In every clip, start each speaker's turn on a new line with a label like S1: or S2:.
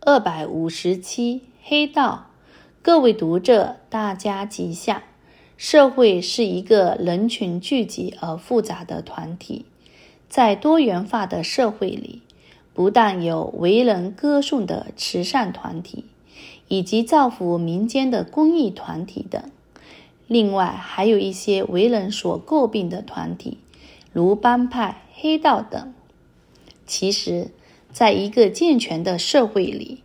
S1: 二百五十七，黑道。各位读者，大家吉祥。社会是一个人群聚集而复杂的团体，在多元化的社会里，不但有为人歌颂的慈善团体，以及造福民间的公益团体等，另外还有一些为人所诟病的团体，如帮派、黑道等。其实，在一个健全的社会里，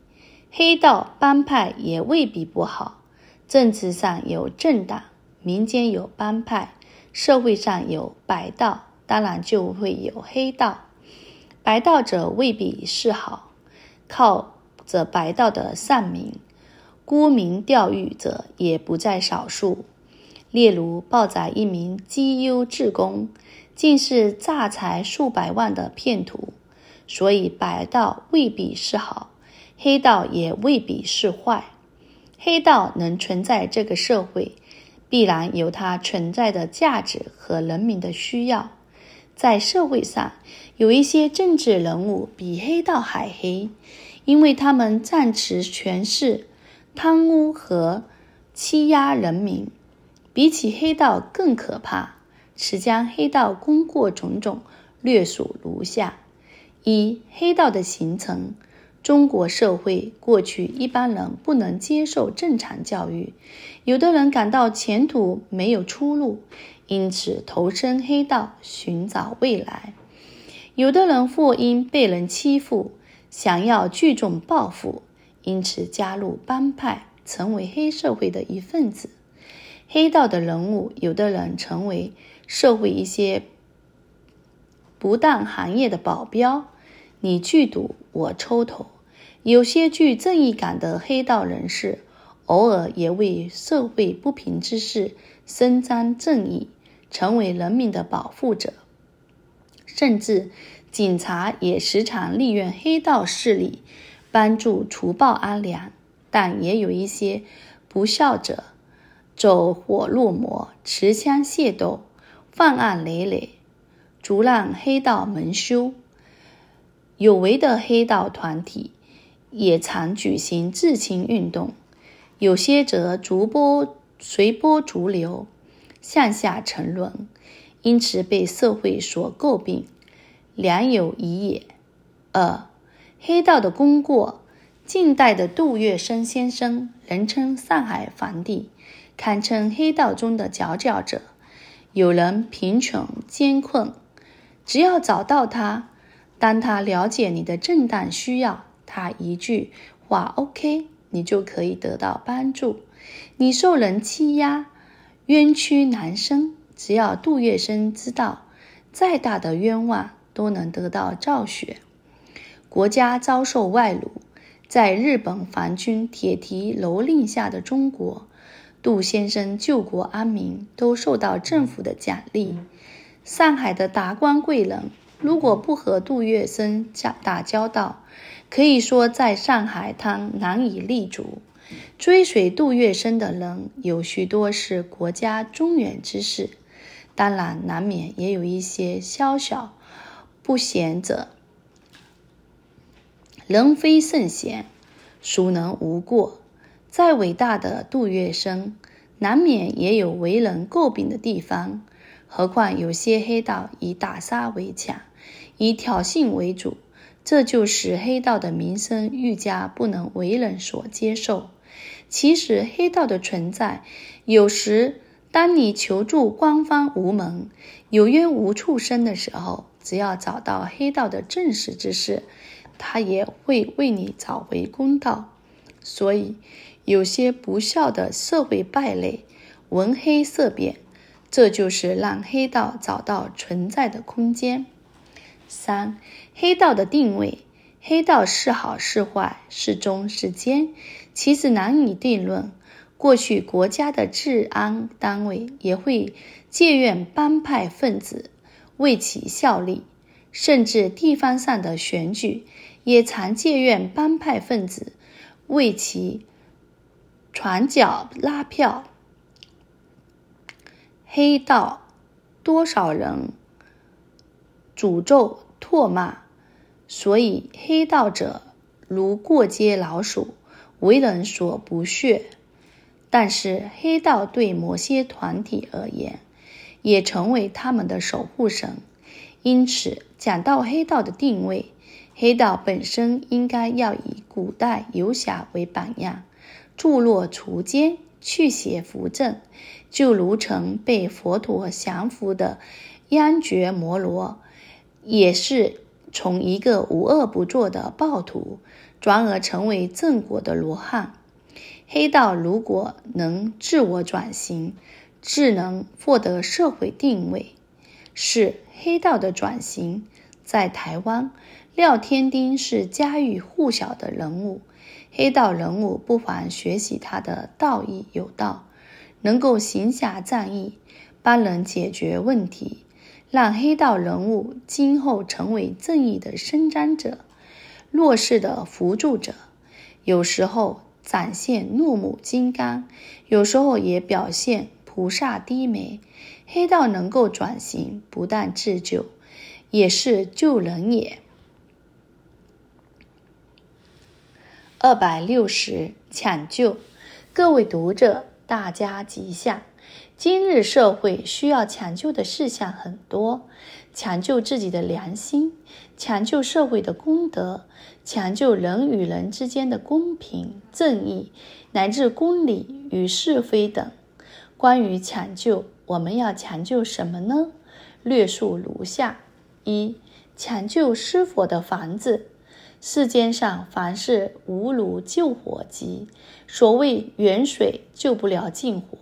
S1: 黑道帮派也未必不好。政治上有政党，民间有帮派，社会上有白道，当然就会有黑道。白道者未必是好，靠着白道的善名，沽名钓誉者也不在少数。例如，报载一名绩优志工，竟是诈财数百万的骗徒。所以，白道未必是好。黑道也未必是坏，黑道能存在这个社会，必然有它存在的价值和人民的需要。在社会上，有一些政治人物比黑道还黑，因为他们仗持权势、贪污和欺压人民，比起黑道更可怕。此将黑道功过种种略数如下：一、黑道的形成。中国社会过去一般人不能接受正常教育，有的人感到前途没有出路，因此投身黑道寻找未来；有的人或因被人欺负，想要聚众报复，因此加入帮派，成为黑社会的一份子。黑道的人物，有的人成为社会一些不当行业的保镖，你聚赌，我抽头。有些具正义感的黑道人士，偶尔也为社会不平之事伸张正义，成为人民的保护者。甚至警察也时常利用黑道势力帮助除暴安良。但也有一些不肖者，走火入魔，持枪械斗，犯案累累，阻拦黑道蒙羞。有为的黑道团体。也常举行自清运动，有些则逐波随波逐流，向下沉沦，因此被社会所诟病，良有疑也。二、黑道的功过，近代的杜月笙先生，人称上海皇帝，堪称黑道中的佼佼者。有人贫穷艰困，只要找到他，当他了解你的正当需要。他一句话 “OK”，你就可以得到帮助。你受人欺压，冤屈难伸，只要杜月笙知道，再大的冤枉都能得到昭雪。国家遭受外辱，在日本皇军铁蹄蹂躏下的中国，杜先生救国安民，都受到政府的奖励。上海的达官贵人，如果不和杜月笙交打交道，可以说，在上海滩难以立足。追随杜月笙的人有许多是国家中原之士，当然难免也有一些宵小不贤者。人非圣贤，孰能无过？再伟大的杜月笙，难免也有为人诟病的地方。何况有些黑道以打杀为强，以挑衅为主。这就使黑道的名声愈加不能为人所接受。其实，黑道的存在，有时当你求助官方无门、有冤无处伸的时候，只要找到黑道的正史之士，他也会为你找回公道。所以，有些不孝的社会败类，闻黑色变，这就是让黑道找到存在的空间。三、黑道的定位，黑道是好是坏，是忠是奸，其实难以定论。过去国家的治安单位也会借用帮派分子为其效力，甚至地方上的选举也常借用帮派分子为其传脚拉票。黑道多少人诅咒唾骂，所以黑道者如过街老鼠，为人所不屑。但是黑道对某些团体而言，也成为他们的守护神。因此，讲到黑道的定位，黑道本身应该要以古代游侠为榜样，zul 落除奸，去邪扶正，就如曾被佛陀降服的央觉摩罗，也是从一个无恶不作的暴徒，转而成为正果的罗汉。黑道如果能自我转型，智能获得社会定位，是黑道的转型。在台湾，廖天丁是家喻户晓的人物。黑道人物不妨学习他的道义有道，能够行侠仗义，帮人解决问题，让黑道人物今后成为正义的伸张者，弱势的扶助者。有时候展现怒目金刚，有时候也表现菩萨低眉。黑道能够转型，不但自救，也是救人也。二百六十抢救，各位读者，大家吉祥。今日社会需要抢救的事项很多，抢救自己的良心，抢救社会的公德，抢救人与人之间的公平正义，乃至公理与是非等。关于抢救，我们要抢救什么呢？略述如下：一、抢救失火的房子。世间上凡事无如救火急，所谓远水救不了近火。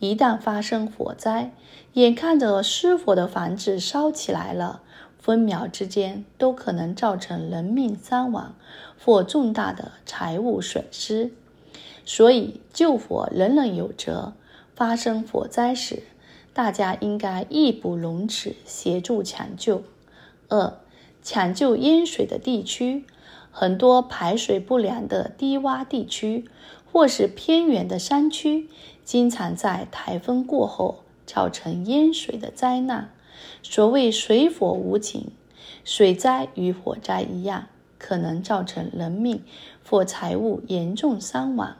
S1: 一旦发生火灾，眼看着失火的房子烧起来了，分秒之间都可能造成人命伤亡或重大的财物损失。所以救火人人有责。发生火灾时，大家应该义不容辞协助抢救。二抢救淹水的地区，很多排水不良的低洼地区，或是偏远的山区，经常在台风过后造成淹水的灾难。所谓水火无情，水灾与火灾一样，可能造成人命或财物严重伤亡。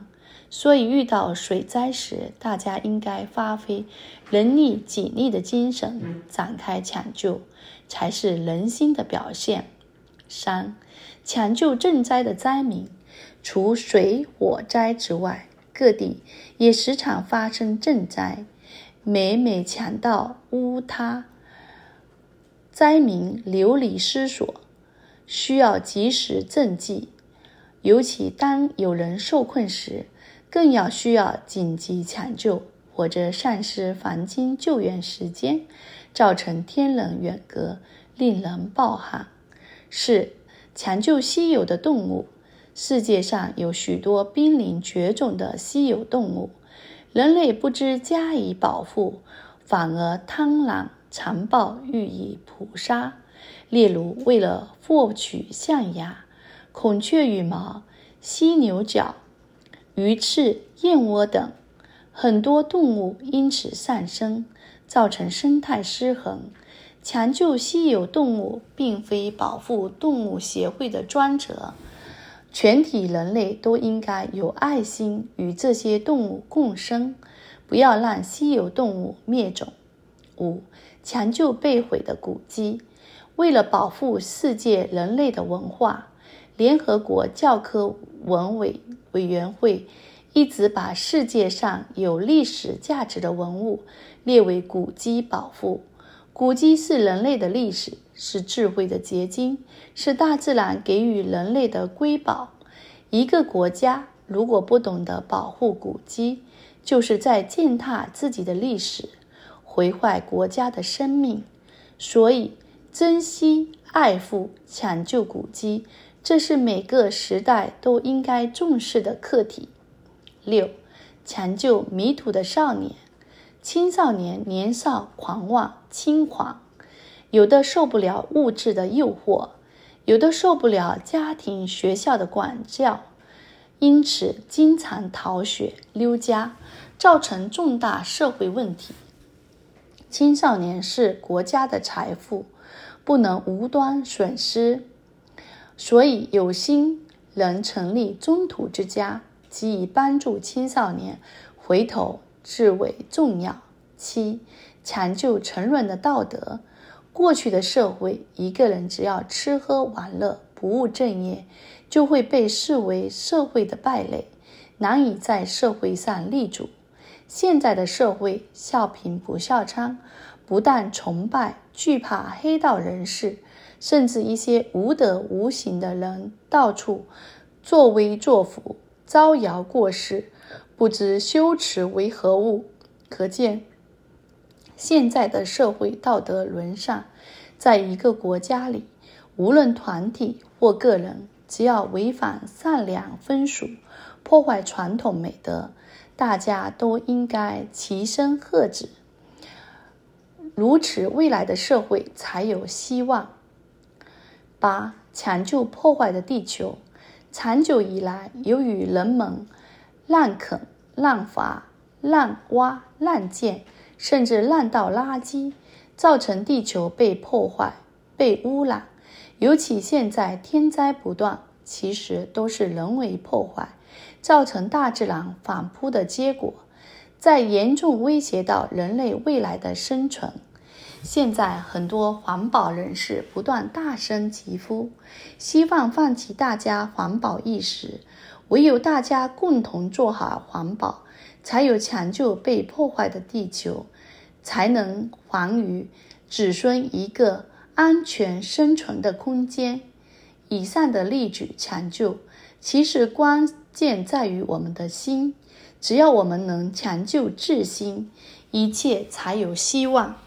S1: 所以，遇到水灾时，大家应该发挥人力己力的精神，展开抢救，才是人心的表现。三、抢救赈灾的灾民，除水火灾之外，各地也时常发生震灾。每每抢到屋塌，灾民流离失所，需要及时赈济。尤其当有人受困时，更要需要紧急抢救，或者丧失黄金救援时间，造成天人远隔，令人抱憾。四、抢救稀有的动物。世界上有许多濒临绝种的稀有动物，人类不知加以保护，反而贪婪残暴，予以捕杀。例如，为了获取象牙、孔雀羽毛、犀牛角。鱼翅、燕窝等很多动物因此丧生，造成生态失衡。抢救稀有动物并非保护动物协会的专责，全体人类都应该有爱心与这些动物共生，不要让稀有动物灭种。五、抢救被毁的古迹，为了保护世界人类的文化。联合国教科文委委员会一直把世界上有历史价值的文物列为古迹保护。古迹是人类的历史，是智慧的结晶，是大自然给予人类的瑰宝。一个国家如果不懂得保护古迹，就是在践踏自己的历史，毁坏国家的生命。所以，珍惜、爱护、抢救古迹。这是每个时代都应该重视的课题。六、抢救迷途的少年。青少年年少狂妄轻狂，有的受不了物质的诱惑，有的受不了家庭学校的管教，因此经常逃学溜家，造成重大社会问题。青少年是国家的财富，不能无端损失。所以，有心能成立中途之家，即以帮助青少年回头至为重要。七、抢救沉沦的道德。过去的社会，一个人只要吃喝玩乐，不务正业，就会被视为社会的败类，难以在社会上立足。现在的社会，笑贫不笑娼，不但崇拜、惧怕黑道人士，甚至一些无德无行的人到处作威作福、招摇过市，不知羞耻为何物。可见，现在的社会道德沦丧。在一个国家里，无论团体或个人，只要违反善良风俗，破坏传统美德，大家都应该齐声喝止。如此，未来的社会才有希望。八、抢救破坏的地球。长久以来，由于人们滥垦、滥伐、滥挖、滥建，甚至滥倒垃圾，造成地球被破坏、被污染。尤其现在天灾不断，其实都是人为破坏。造成大自然反扑的结果，在严重威胁到人类未来的生存。现在很多环保人士不断大声疾呼，希望唤起大家环保意识。唯有大家共同做好环保，才有抢救被破坏的地球，才能还于子孙一个安全生存的空间。以上的例举抢救，其实关键在于我们的心。只要我们能抢救自心，一切才有希望。